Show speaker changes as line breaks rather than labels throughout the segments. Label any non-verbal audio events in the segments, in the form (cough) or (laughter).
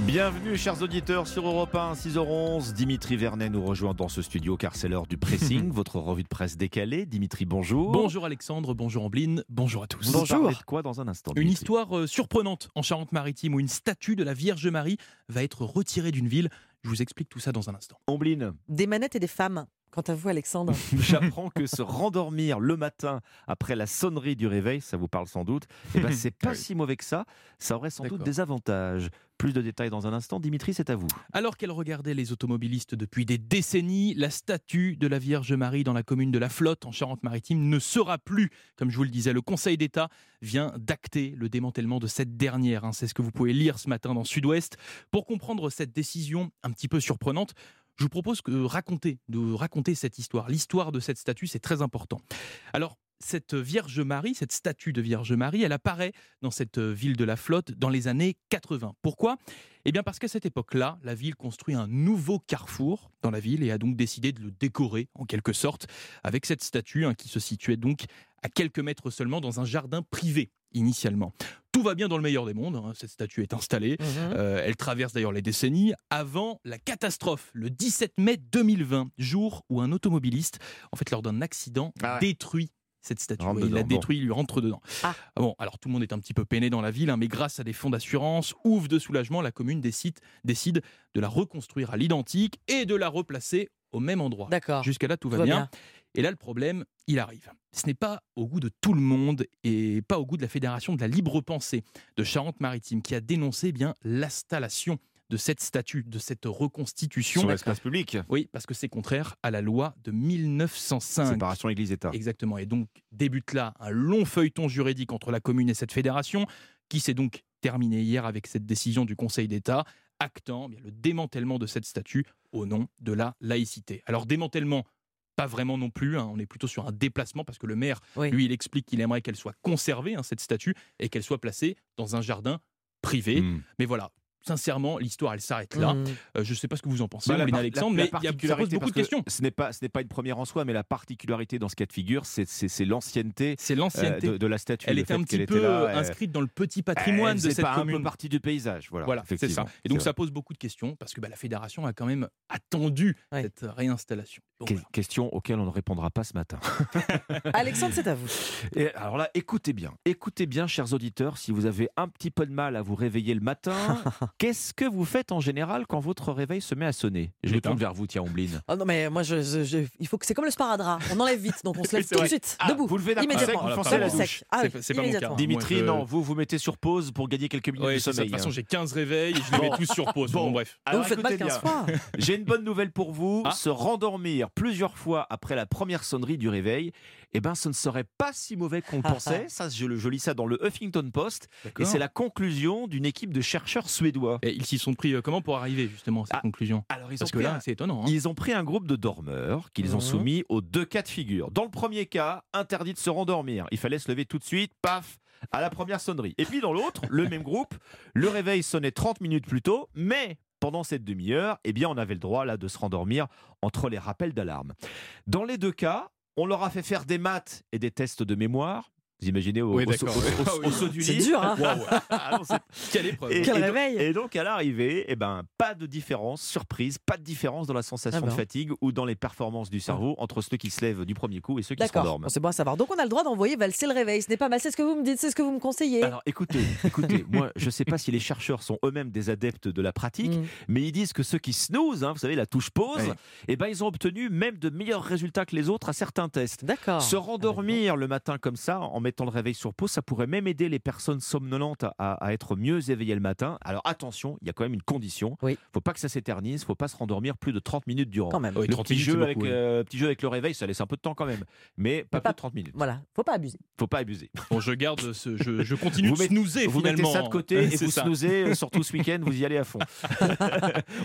Bienvenue chers auditeurs sur Europe 1, 6h11. Dimitri Vernet nous rejoint dans ce studio car c'est l'heure du pressing, (laughs) votre revue de presse décalée. Dimitri, bonjour.
Bonjour Alexandre, bonjour Ambline, bonjour à tous.
Parlez de quoi dans un instant
Une
Dimitri
histoire euh, surprenante en Charente-Maritime où une statue de la Vierge Marie va être retirée d'une ville. Je vous explique tout ça dans un instant.
Ombline,
Des manettes et des femmes. Quant à vous, Alexandre. (laughs)
j'apprends que se rendormir le matin après la sonnerie du réveil, ça vous parle sans doute, eh ben (laughs) c'est pas
Oui.
si mauvais que ça. Ça aurait sans doute des avantages. Plus de détails dans un instant. Dimitri, c'est à vous.
Alors qu'elle regardait les automobilistes depuis des décennies, la statue de la Vierge Marie dans la commune de La Flotte en Charente-Maritime ne sera plus. Comme je vous le disais, le Conseil d'État vient d'acter le démantèlement de cette dernière. hein. C'est ce que vous pouvez lire ce matin dans Sud-Ouest. Pour comprendre cette décision un petit peu surprenante, je vous propose que de raconter cette histoire. L'histoire de cette statue, c'est très important. Alors, cette Vierge Marie, cette statue de Vierge Marie, elle apparaît dans cette ville de la Flotte dans les années 80. Pourquoi? Eh bien parce qu'à cette époque-là, la ville construit un nouveau carrefour dans la ville et a donc décidé de le décorer en quelque sorte avec cette statue hein, qui se situait donc à quelques mètres seulement dans un jardin privé initialement. Tout va bien dans le meilleur des mondes, hein, cette statue est installée,
Mhm.
euh, elle traverse d'ailleurs les décennies avant la catastrophe, le 17 mai 2020, jour où un automobiliste, en fait lors d'un accident,
Ah ouais.
détruit cette statue. Il la
bon.
détruit, il lui rentre dedans.
Ah.
Bon, alors tout le monde est un petit peu peiné dans la ville, hein, mais grâce à des fonds d'assurance, ouf de soulagement, la commune décide, décide de la reconstruire à l'identique et de la replacer au même endroit.
D'accord.
Jusqu'à là, tout va
Tout va
bien.
bien.
Et là, le problème, il arrive. Ce n'est pas au goût de tout le monde et pas au goût de la Fédération de la libre pensée de Charente-Maritime qui a dénoncé eh bien l'installation de cette statue, de cette reconstitution.
Sur l'espace public.
Oui, parce que c'est contraire à la loi de 1905.
Séparation Église-État.
Exactement. Et donc débute là un long feuilleton juridique entre la commune et cette fédération, qui s'est donc terminé hier avec cette décision du Conseil d'État actant eh bien, le démantèlement de cette statue au nom de la laïcité. Alors démantèlement, pas vraiment non plus, hein, on est plutôt sur un déplacement parce que le maire,
Oui.
lui, il explique qu'il aimerait qu'elle soit conservée, hein, cette statue, et qu'elle soit placée dans un jardin privé.
Hmm.
Mais voilà, sincèrement, l'histoire, elle s'arrête là.
Mhm.
Euh, je ne sais pas ce que vous en pensez,
Bah,
Pauline Alexandre,
la- la
mais il y a- ça pose beaucoup de
que
questions.
Ce n'est pas, ce n'est pas une première en soi, mais la particularité dans ce cas de figure, c'est, c'est, c'est l'ancienneté
C'est
euh,
l'ancienneté.
de, de la statue.
Elle
le
était un petit
était
peu
là, euh,
inscrite dans le petit patrimoine
elle
de cette
pas un
commune.
peu partie du paysage. Voilà,
Voilà, c'est
effectivement.
ça. Et donc ça pose beaucoup de questions parce que bah, la fédération a quand même attendu
Ouais.
cette réinstallation. Donc,
Que-
voilà.
Question auxquelles on ne répondra pas ce matin. (laughs)
Alexandre, c'est à vous.
Et alors là, écoutez bien, écoutez bien, chers auditeurs, si vous avez un petit peu de mal à vous réveiller le matin, (laughs) qu'est-ce que vous faites en général quand votre réveil se met à sonner? Je me tourne vers vous, tiens, Ombline.
Oh non, mais moi, je, je- je- il faut que c'est comme le sparadrap. On enlève vite, donc on se (laughs) lève tout de suite,
Ah,
debout.
vous levez
immédiatement.
sec, vous
Ah,
foncez à la douche.
Ah oui,
C'est- pas mon cas.
Dimitri,
moi, je-
non, vous vous mettez sur pause pour gagner quelques minutes
Ouais,
de
ça. De
sommeil.
toute façon,
hein.
j'ai 15 réveils et je les mets tous sur pause.
Bon.
Bon, bref.
Donc
Alors,
vous faites mal
écoutez
15
bien.
fois. (laughs)
J'ai une bonne nouvelle pour vous.
Ah.
Se rendormir plusieurs fois après la première sonnerie du réveil, eh ben, ce ne serait pas si mauvais qu'on le pensait. Ça, je, je lis ça dans le Huffington Post. Et c'est la conclusion d'une équipe de chercheurs suédois.
Et ils s'y sont pris euh, comment pour arriver justement à cette
Ah,
conclusion?
Alors, ils
Parce que là, c'est étonnant. hein.
Ils ont pris un groupe de dormeurs qu'ils ont
Mhm.
soumis aux deux cas de figure. Dans le premier cas, interdit de se rendormir. Il fallait se lever tout de suite, paf, à la première sonnerie. Et puis dans l'autre, le même groupe, le réveil sonnait 30 minutes plus tôt, mais pendant cette demi-heure, eh bien, on avait le droit là de se rendormir entre les rappels d'alarme. Dans les deux cas, on leur a fait faire des maths et des tests de mémoire. Vous imaginez au,
Oui,
au-
d'accord,
au-
oui.
au-
Ah
au saut du
C'est
lit
dur, hein
Waouh,
Ah non, c'est- (laughs)
Quelle épreuve.
et,
Quel
et donc-
réveil
et donc à l'arrivée, eh ben, pas de différence, surprise, pas de différence dans la sensation
Ah
de
ben.
fatigue ou dans les performances du cerveau entre ceux qui se lèvent du premier coup et ceux qui se
D'accord,
rendorment.
Bon, c'est bon à savoir. Donc on a le droit d'envoyer valser le réveil. Ce n'est pas mal. C'est ce que vous me dites, c'est ce que vous me conseillez.
Alors écoutez, écoutez, moi je ne sais pas si les chercheurs sont eux-mêmes des adeptes de la pratique,
Mm.
mais ils disent que ceux qui snooze, hein, vous savez la touche pause, eh ben ils ont obtenu même de meilleurs résultats que les autres à certains tests.
D'accord.
Se rendormir le matin comme ça, en mettant le réveil sur pause, ça pourrait même aider les personnes somnolentes à, à être mieux éveillées le matin. Alors attention, il y a quand même une condition.
Oui.
faut pas que ça s'éternise, faut pas se rendormir plus de 30 minutes durant.
Quand même.
Oui,
le
30
petit
minutes,
jeu,
c'est
avec,
beaucoup, oui.
euh, petit jeu avec le réveil, ça laisse un peu de temps quand même. Mais pas plus de 30 minutes.
Voilà, faut pas abuser.
Faut pas abuser. (laughs)
Bon, je garde ce. Je, je continue
Vous
de snoozer
Vous
finalement.
mettez ça de côté (laughs) et vous
ça.
snoozez, euh, surtout ce (laughs) week-end, vous y allez à fond.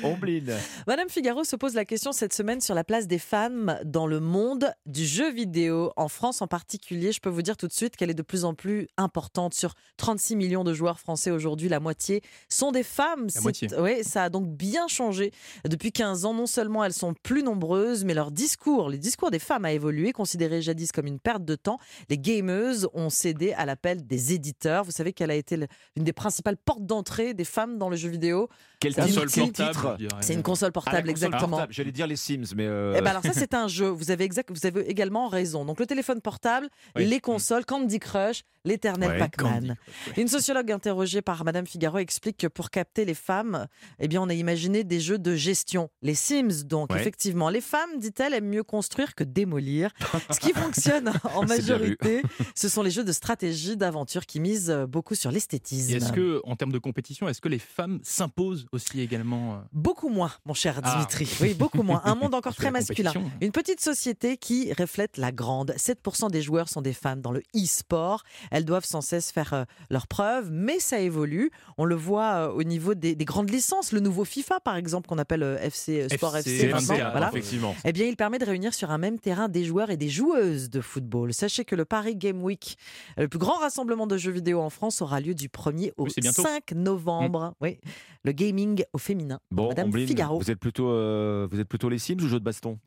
Ombline.
Madame Figaro se pose la question cette semaine sur la place des femmes dans le monde du jeu vidéo, en France en particulier. Je peux vous dire tout de suite qu'elle est de plus en plus importante. Sur 36 millions de joueurs français aujourd'hui, la moitié sont des femmes.
La moitié.
C'est- Oui, ça a donc bien changé. Depuis 15 ans, non seulement elles sont plus nombreuses, mais leur discours, les discours des femmes a évolué. Considéré jadis comme une perte de temps, les gameuses ont cédé à l'appel des éditeurs. Vous savez qu'elle a été l'une des principales portes d'entrée des femmes dans le jeu vidéo.
Quel
C'est un
titre
Console portable.
C'est une console
Ah,
portable,
console
exactement.
portable. J'allais dire les Sims, mais. euh,
Eh ben alors ça c'est un jeu. Vous avez exact, vous avez également raison. Donc le téléphone portable,
Oui.
les consoles, Candy Crush, l'éternel
Ouais,
Pac-Man. Une sociologue interrogée par Madame Figaro explique que pour capter les femmes, eh bien on a imaginé des jeux de gestion, les Sims donc
Ouais.
effectivement. Les femmes, dit-elle, aiment mieux construire que démolir. Ce qui (laughs) fonctionne en majorité, ce sont les jeux de stratégie, d'aventure qui misent beaucoup sur l'esthétisme.
Est-ce que, en termes de compétition, est-ce que les femmes s'imposent aussi également euh,
Beaucoup moins, mon cher
Ah.
Dimitri. Oui, beaucoup moins. Un monde encore (laughs) très masculin.
compétition-
Une petite société qui reflète la grande. 7% des joueurs sont des femmes dans le e-sport. Elles doivent sans cesse faire euh, leurs preuves, mais ça évolue. On le voit euh, au niveau des, des grandes licences. Le nouveau FIFA, par exemple, qu'on appelle euh, FC Sport FC.
FC
maintenant,
24,
voilà.
Effectivement.
Eh bien, il permet de réunir sur un même terrain des joueurs et des joueuses de football. Sachez que le Paris Game Week, le plus grand rassemblement de jeux vidéo en France, aura lieu du 1er au
Oui, c'est bientôt.
5 novembre. Oui, le gaming au féminin.
Bon,
Madame
Ombline,
Figaro.
vous êtes plutôt, euh, vous êtes plutôt les Sims ou jeux de baston?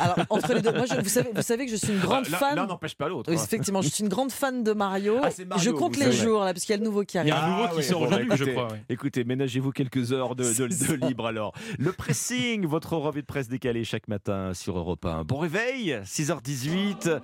Alors, (laughs) entre les deux, moi, je- vous, savez, vous savez que je suis une grande
L'un-
fan.
L'un n'empêche pas l'autre.
Oui,
hein.
effectivement, je suis une grande fan de Mario.
Ah, Mario,
je compte les
savez.
jours là, parce qu'il y a le nouveau qui
Il y
arrive.
a un nouveau
Ah
qui
ouais,
sort
bon, bah,
aujourd'hui, je
écoutez,
crois.
Écoutez, ménagez-vous quelques heures de, (laughs) de- de libre alors. Le pressing, votre revue de presse décalée chaque matin sur Europe 1. Bon réveil, 6h18.